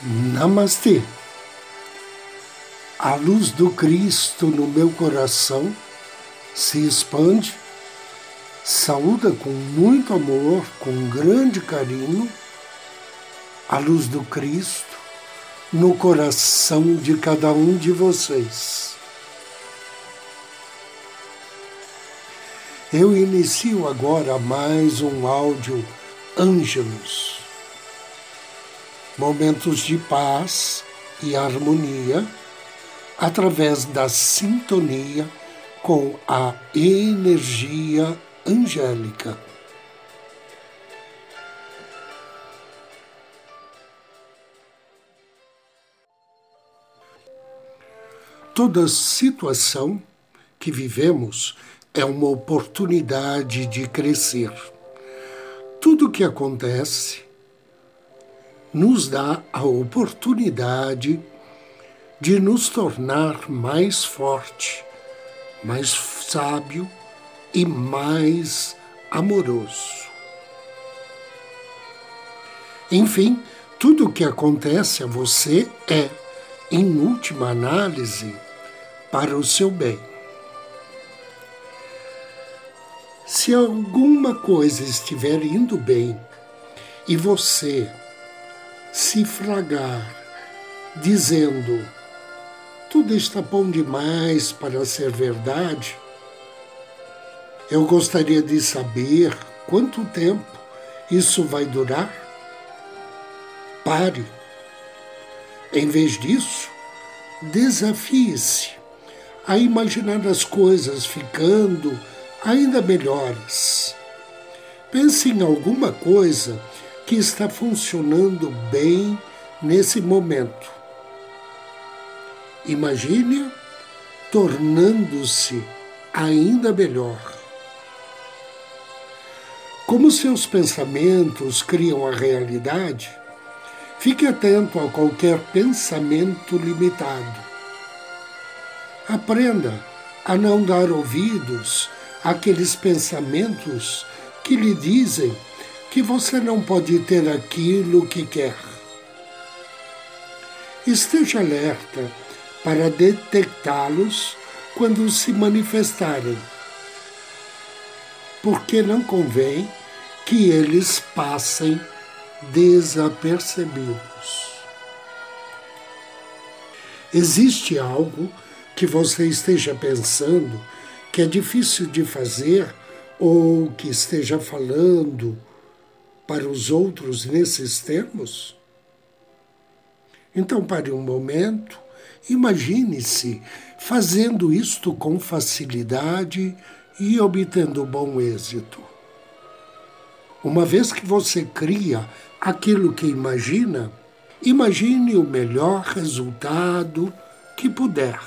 Namastê. A luz do Cristo no meu coração se expande, saúda com muito amor, com grande carinho, a luz do Cristo no coração de cada um de vocês. Eu inicio agora mais um áudio Ângelos momentos de paz e harmonia através da sintonia com a energia angélica. Toda situação que vivemos é uma oportunidade de crescer. Tudo que acontece nos dá a oportunidade de nos tornar mais forte, mais sábio e mais amoroso. Enfim, tudo o que acontece a você é, em última análise, para o seu bem. Se alguma coisa estiver indo bem e você se fragar, dizendo: tudo está bom demais para ser verdade, eu gostaria de saber quanto tempo isso vai durar. Pare. Em vez disso, desafie-se a imaginar as coisas ficando ainda melhores. Pense em alguma coisa que está funcionando bem nesse momento. Imagine tornando-se ainda melhor. Como seus pensamentos criam a realidade, fique atento a qualquer pensamento limitado. Aprenda a não dar ouvidos àqueles pensamentos que lhe dizem que você não pode ter aquilo que quer. Esteja alerta para detectá-los quando se manifestarem, porque não convém que eles passem desapercebidos. Existe algo que você esteja pensando que é difícil de fazer ou que esteja falando para os outros nesses termos? Então, pare um momento, imagine-se fazendo isto com facilidade e obtendo bom êxito. Uma vez que você cria aquilo que imagina, imagine o melhor resultado que puder.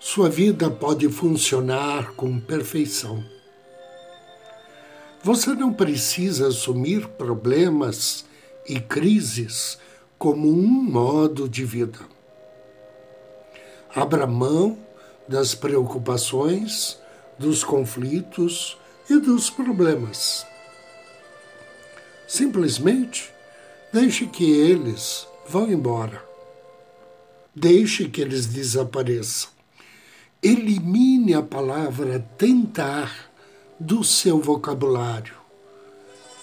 Sua vida pode funcionar com perfeição. Você não precisa assumir problemas e crises como um modo de vida. Abra mão das preocupações, dos conflitos e dos problemas. Simplesmente deixe que eles vão embora. Deixe que eles desapareçam. Elimine a palavra tentar do seu vocabulário,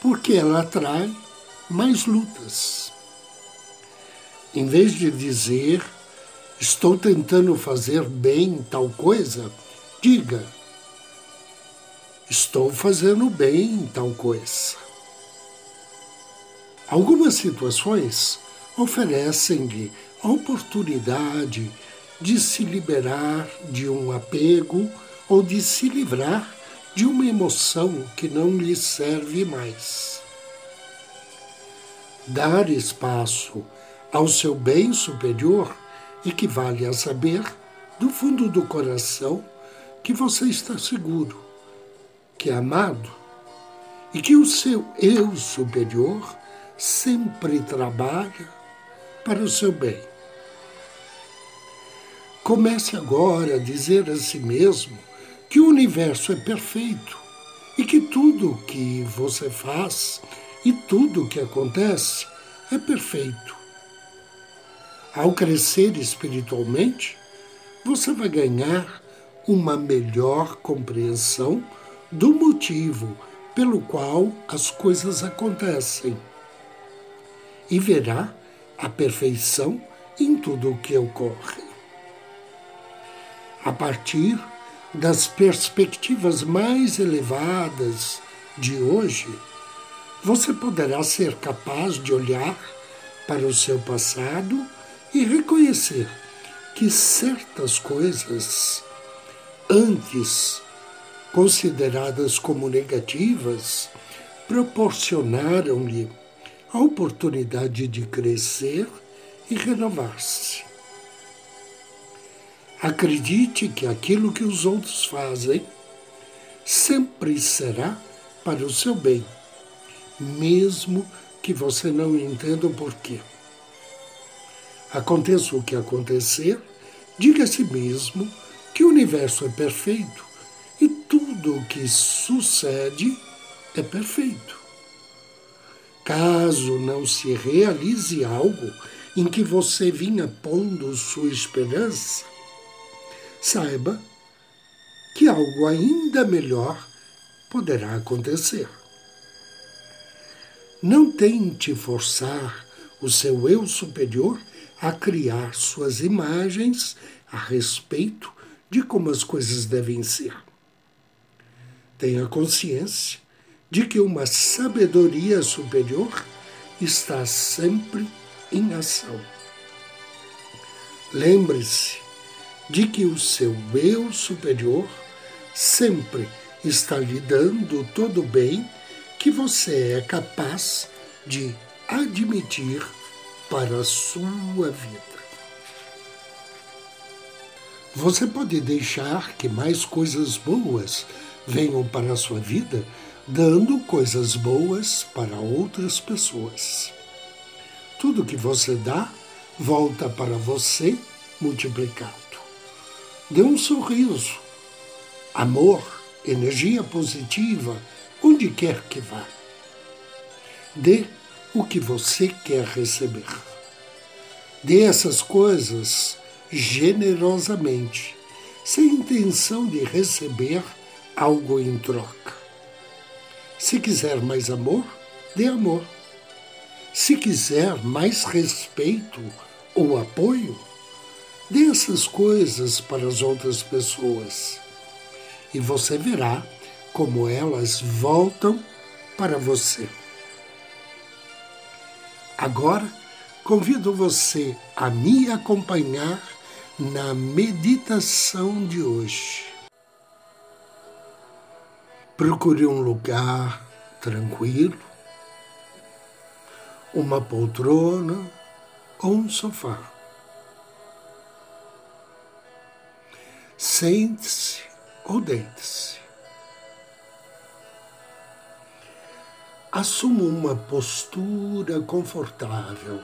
porque ela atrai mais lutas. Em vez de dizer, estou tentando fazer bem tal coisa, diga, estou fazendo bem tal coisa. Algumas situações oferecem-lhe a oportunidade de se liberar de um apego ou de se livrar de uma emoção que não lhe serve mais. Dar espaço ao seu bem superior equivale a saber, do fundo do coração, que você está seguro, que é amado e que o seu eu superior sempre trabalha para o seu bem. Comece agora a dizer a si mesmo que o universo é perfeito e que tudo que você faz e tudo que acontece é perfeito. Ao crescer espiritualmente, você vai ganhar uma melhor compreensão do motivo pelo qual as coisas acontecem e verá a perfeição em tudo o que ocorre. A partir das perspectivas mais elevadas de hoje, você poderá ser capaz de olhar para o seu passado e reconhecer que certas coisas, antes consideradas como negativas, proporcionaram-lhe a oportunidade de crescer e renovar-se. Acredite que aquilo que os outros fazem sempre será para o seu bem, mesmo que você não entenda o porquê. Aconteça o que acontecer, diga a si mesmo que o universo é perfeito e tudo o que sucede é perfeito. Caso não se realize algo em que você vinha pondo sua esperança, saiba que algo ainda melhor poderá acontecer. Não tente forçar o seu eu superior a criar suas imagens a respeito de como as coisas devem ser. Tenha consciência de que uma sabedoria superior está sempre em ação. Lembre-se de que o seu eu superior sempre está lhe dando todo o bem que você é capaz de admitir para a sua vida. Você pode deixar que mais coisas boas venham para a sua vida, dando coisas boas para outras pessoas. Tudo que você dá volta para você multiplicado. Dê um sorriso, amor, energia positiva, onde quer que vá. Dê o que você quer receber. Dê essas coisas generosamente, sem intenção de receber algo em troca. Se quiser mais amor, dê amor. Se quiser mais respeito ou apoio, dê essas coisas para as outras pessoas e você verá como elas voltam para você. Agora, convido você a me acompanhar na meditação de hoje. Procure um lugar tranquilo uma poltrona ou um sofá. Sente-se ou deite-se. Assuma uma postura confortável.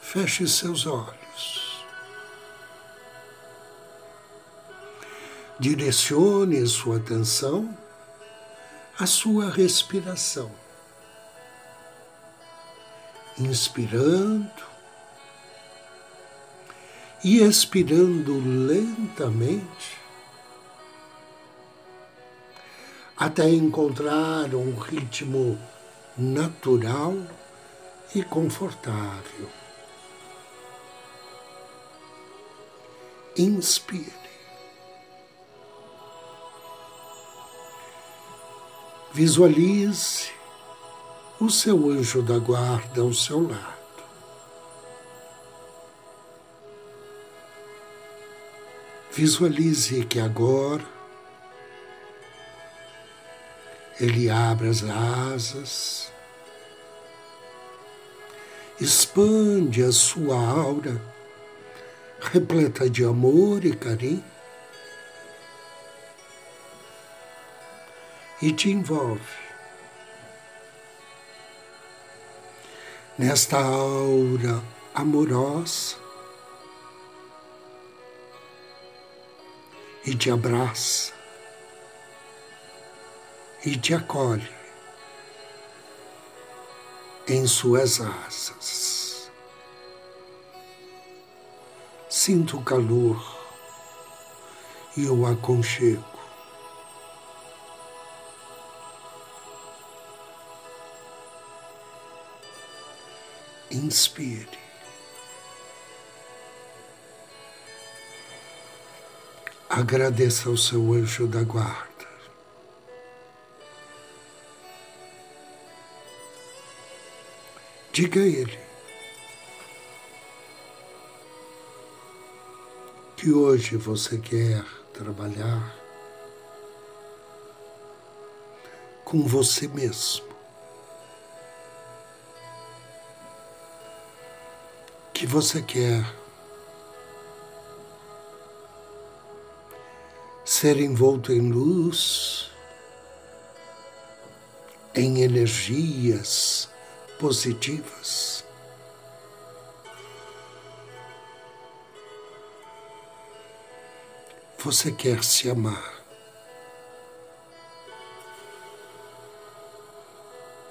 Feche seus olhos. Direcione sua atenção à sua respiração. Inspirando e expirando lentamente até encontrar um ritmo natural e confortável. Inspire. Visualize o seu anjo da guarda ao seu lado. Visualize que agora ele abre as asas, expande a sua aura, repleta de amor e carinho, e te envolve. Nesta aura amorosa e te abraça e te acolhe em suas asas. Sinto o calor e o aconchego. Inspire. Agradeça ao seu anjo da guarda. Diga a ele que hoje você quer trabalhar com você mesmo. Que você quer ser envolto em luz, em energias positivas. Você quer se amar.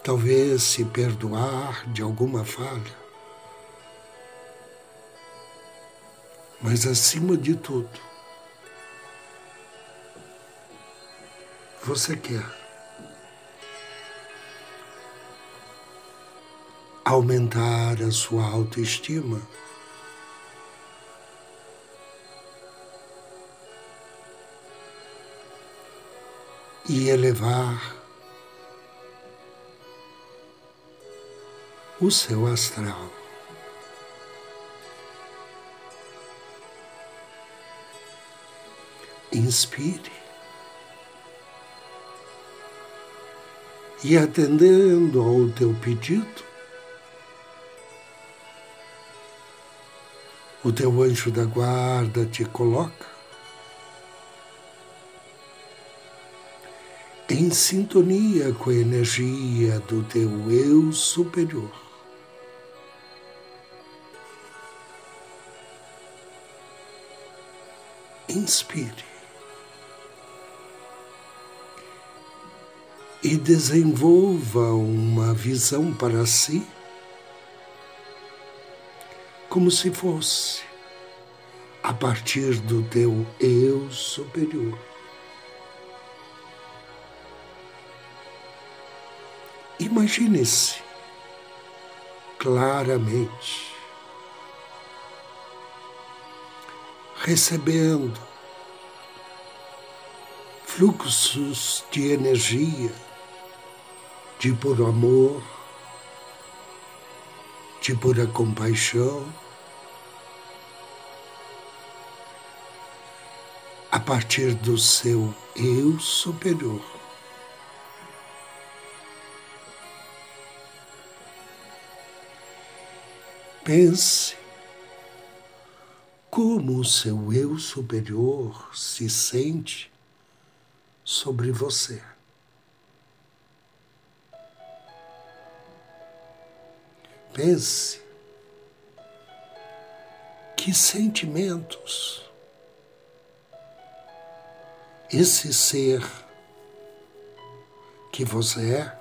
Talvez se perdoar de alguma falha. Mas acima de tudo, você quer aumentar a sua autoestima. e elevar o seu astral. Inspire e atendendo ao teu pedido, o teu anjo da guarda te coloca em sintonia com a energia do teu eu superior. Inspire e desenvolva uma visão para si como se fosse a partir do teu eu superior. Imagine-se claramente recebendo fluxos de energia, de puro amor, de pura compaixão, a partir do seu eu superior. Pense como o seu eu superior se sente sobre você. Pense que sentimentos esse ser que você é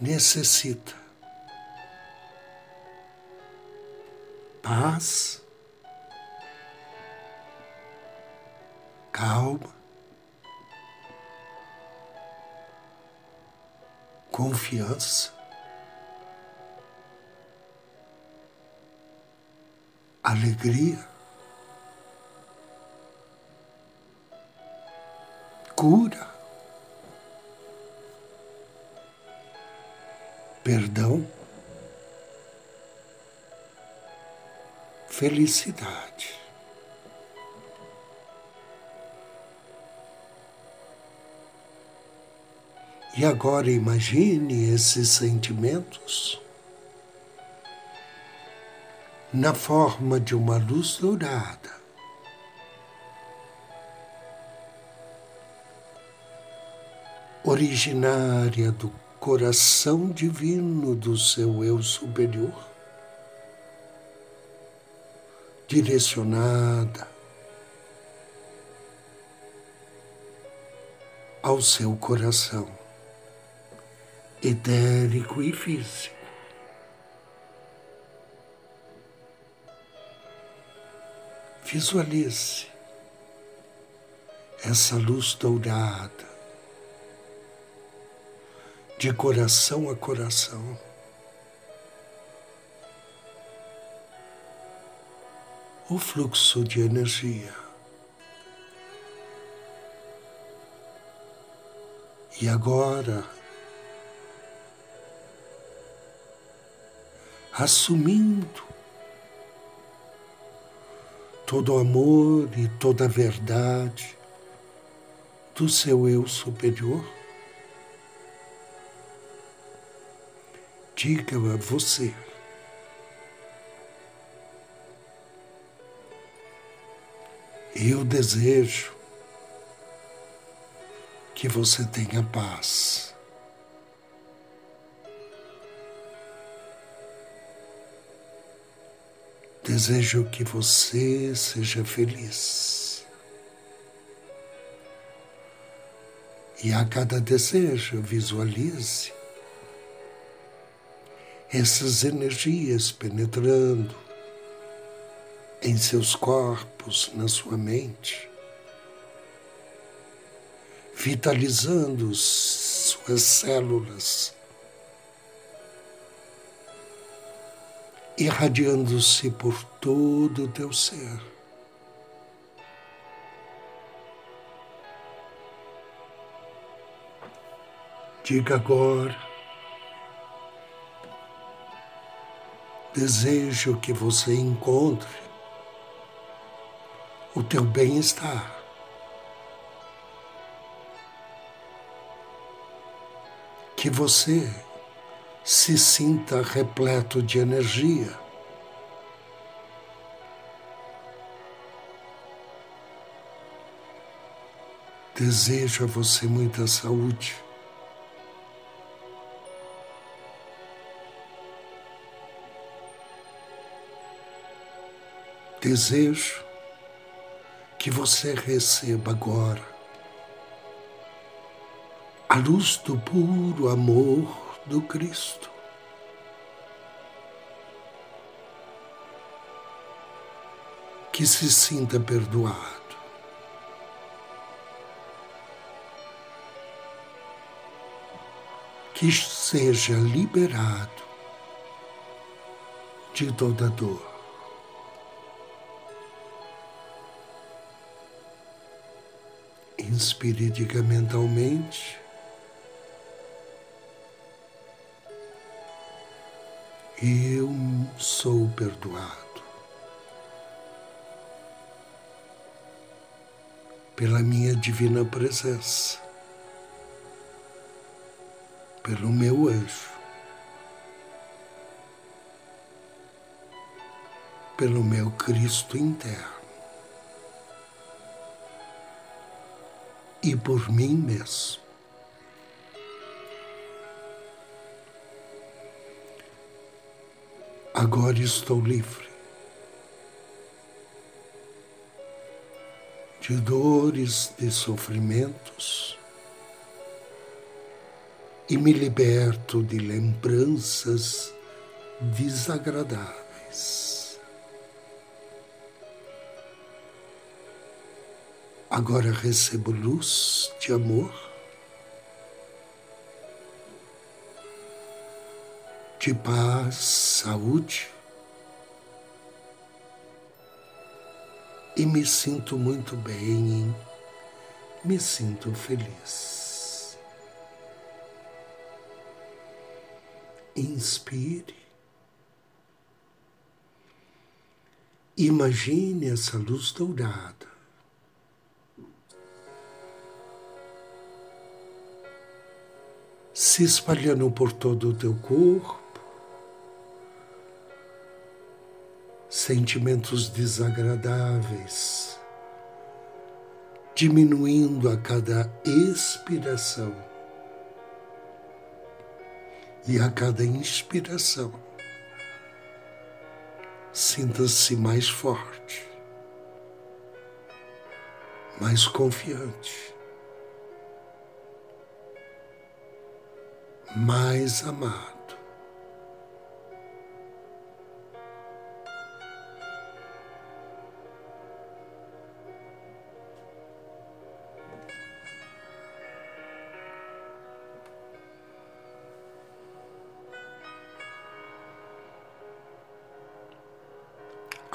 necessita. paz, calma, confiança, alegria, cura, perdão. felicidade. E agora imagine esses sentimentos na forma de uma luz dourada. Originária do coração divino do seu eu superior direcionada ao seu coração. etérico e físico. Visualize essa luz dourada, de coração a coração. O fluxo de energia. E agora, assumindo todo amor e toda verdade do seu eu superior, diga a você. Eu desejo que você tenha paz. Desejo que você seja feliz. E a cada desejo, visualize essas energias penetrando em seus corpos, na sua mente, vitalizando suas células irradiando-se por todo o teu ser. Diga agora, desejo que você encontre o teu bem-estar. Que você se sinta repleto de energia. Desejo a você muita saúde. Desejo que você receba agora a luz do puro amor do Cristo. Que se sinta perdoado. Que seja liberado de toda dor. Inspire diga mentalmente. Eu sou perdoado pela minha divina presença, pelo meu anjo, pelo meu Cristo interno e por mim mesmo. Agora estou livre de dores, de sofrimentos e me liberto de lembranças desagradáveis. Agora recebo luz de amor de paz, saúde. E me sinto muito bem, me sinto feliz. Inspire. Imagine essa luz dourada. Se espalhando por todo o teu corpo, sentimentos desagradáveis, diminuindo a cada expiração e a cada inspiração. Sinta-se mais forte, mais confiante, mais amado.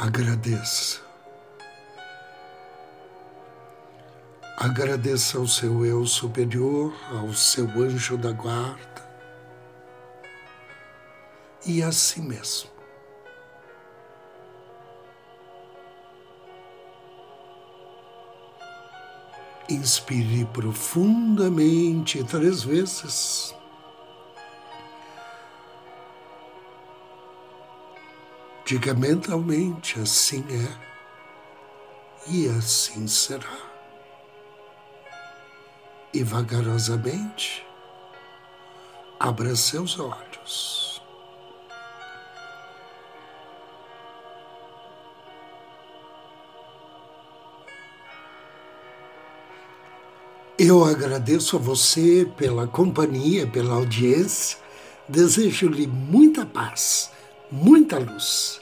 Agradeça. Agradeça ao seu eu superior, ao seu anjo da guarda e a si mesmo. Inspire profundamente três vezes. Diga mentalmente: assim é e assim será. E vagarosamente, abra seus olhos. Eu agradeço a você pela companhia, pela audiência. Desejo-lhe muita paz, muita luz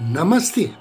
नमस्ते।